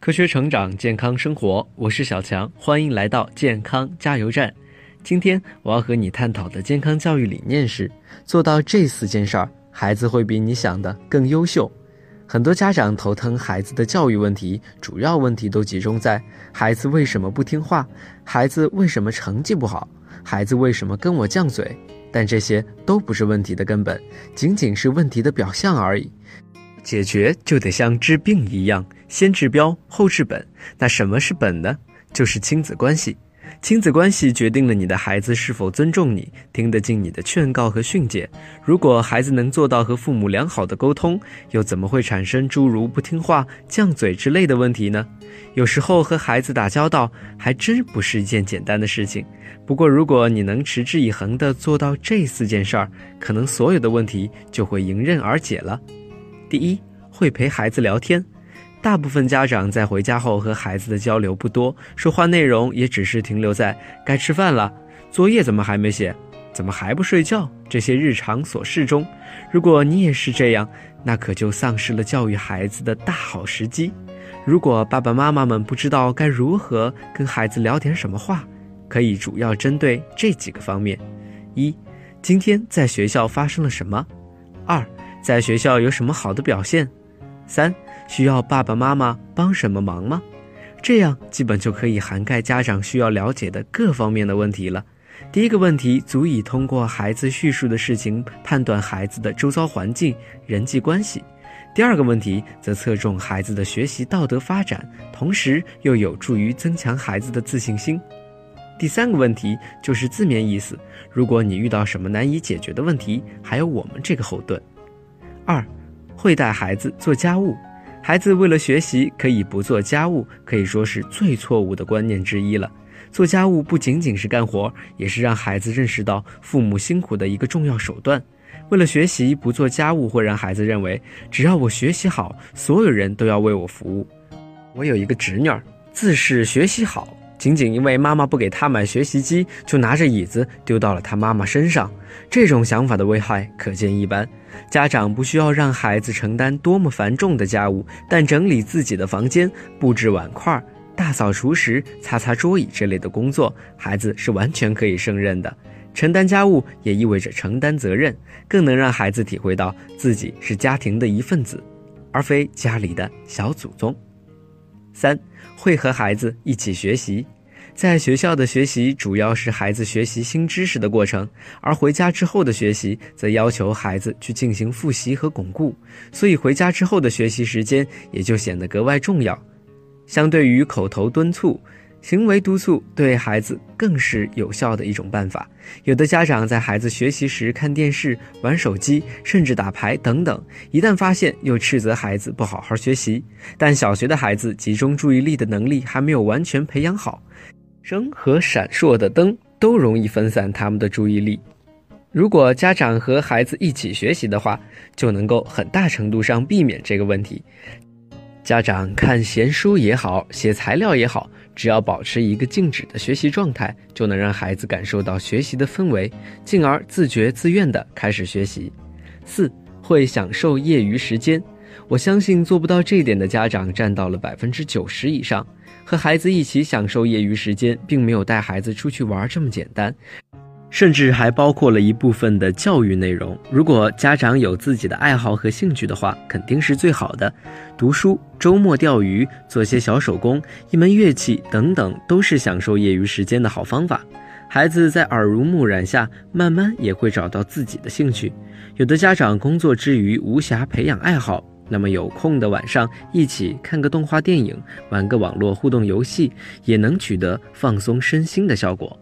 科学成长，健康生活，我是小强，欢迎来到健康加油站。今天我要和你探讨的健康教育理念是：做到这四件事儿，孩子会比你想的更优秀。很多家长头疼孩子的教育问题，主要问题都集中在孩子为什么不听话，孩子为什么成绩不好，孩子为什么跟我犟嘴。但这些都不是问题的根本，仅仅是问题的表象而已。解决就得像治病一样，先治标后治本。那什么是本呢？就是亲子关系。亲子关系决定了你的孩子是否尊重你，听得进你的劝告和训诫。如果孩子能做到和父母良好的沟通，又怎么会产生诸如不听话、犟嘴之类的问题呢？有时候和孩子打交道还真不是一件简单的事情。不过，如果你能持之以恒地做到这四件事儿，可能所有的问题就会迎刃而解了。第一，会陪孩子聊天。大部分家长在回家后和孩子的交流不多，说话内容也只是停留在“该吃饭了”“作业怎么还没写”“怎么还不睡觉”这些日常琐事中。如果你也是这样，那可就丧失了教育孩子的大好时机。如果爸爸妈妈们不知道该如何跟孩子聊点什么话，可以主要针对这几个方面：一、今天在学校发生了什么；二、在学校有什么好的表现？三需要爸爸妈妈帮什么忙吗？这样基本就可以涵盖家长需要了解的各方面的问题了。第一个问题足以通过孩子叙述的事情判断孩子的周遭环境、人际关系；第二个问题则侧重孩子的学习道德发展，同时又有助于增强孩子的自信心；第三个问题就是字面意思，如果你遇到什么难以解决的问题，还有我们这个后盾。二，会带孩子做家务。孩子为了学习可以不做家务，可以说是最错误的观念之一了。做家务不仅仅是干活，也是让孩子认识到父母辛苦的一个重要手段。为了学习不做家务，会让孩子认为只要我学习好，所有人都要为我服务。我有一个侄女儿，自是学习好。仅仅因为妈妈不给他买学习机，就拿着椅子丢到了他妈妈身上，这种想法的危害可见一斑。家长不需要让孩子承担多么繁重的家务，但整理自己的房间、布置碗筷、大扫除时、擦擦桌椅这类的工作，孩子是完全可以胜任的。承担家务也意味着承担责任，更能让孩子体会到自己是家庭的一份子，而非家里的小祖宗。三会和孩子一起学习，在学校的学习主要是孩子学习新知识的过程，而回家之后的学习则要求孩子去进行复习和巩固，所以回家之后的学习时间也就显得格外重要。相对于口头敦促。行为督促对孩子更是有效的一种办法。有的家长在孩子学习时看电视、玩手机，甚至打牌等等，一旦发现又斥责孩子不好好学习。但小学的孩子集中注意力的能力还没有完全培养好，声和闪烁的灯都容易分散他们的注意力。如果家长和孩子一起学习的话，就能够很大程度上避免这个问题。家长看闲书也好，写材料也好。只要保持一个静止的学习状态，就能让孩子感受到学习的氛围，进而自觉自愿地开始学习。四会享受业余时间，我相信做不到这一点的家长占到了百分之九十以上。和孩子一起享受业余时间，并没有带孩子出去玩这么简单。甚至还包括了一部分的教育内容。如果家长有自己的爱好和兴趣的话，肯定是最好的。读书、周末钓鱼、做些小手工、一门乐器等等，都是享受业余时间的好方法。孩子在耳濡目染下，慢慢也会找到自己的兴趣。有的家长工作之余无暇培养爱好，那么有空的晚上一起看个动画电影，玩个网络互动游戏，也能取得放松身心的效果。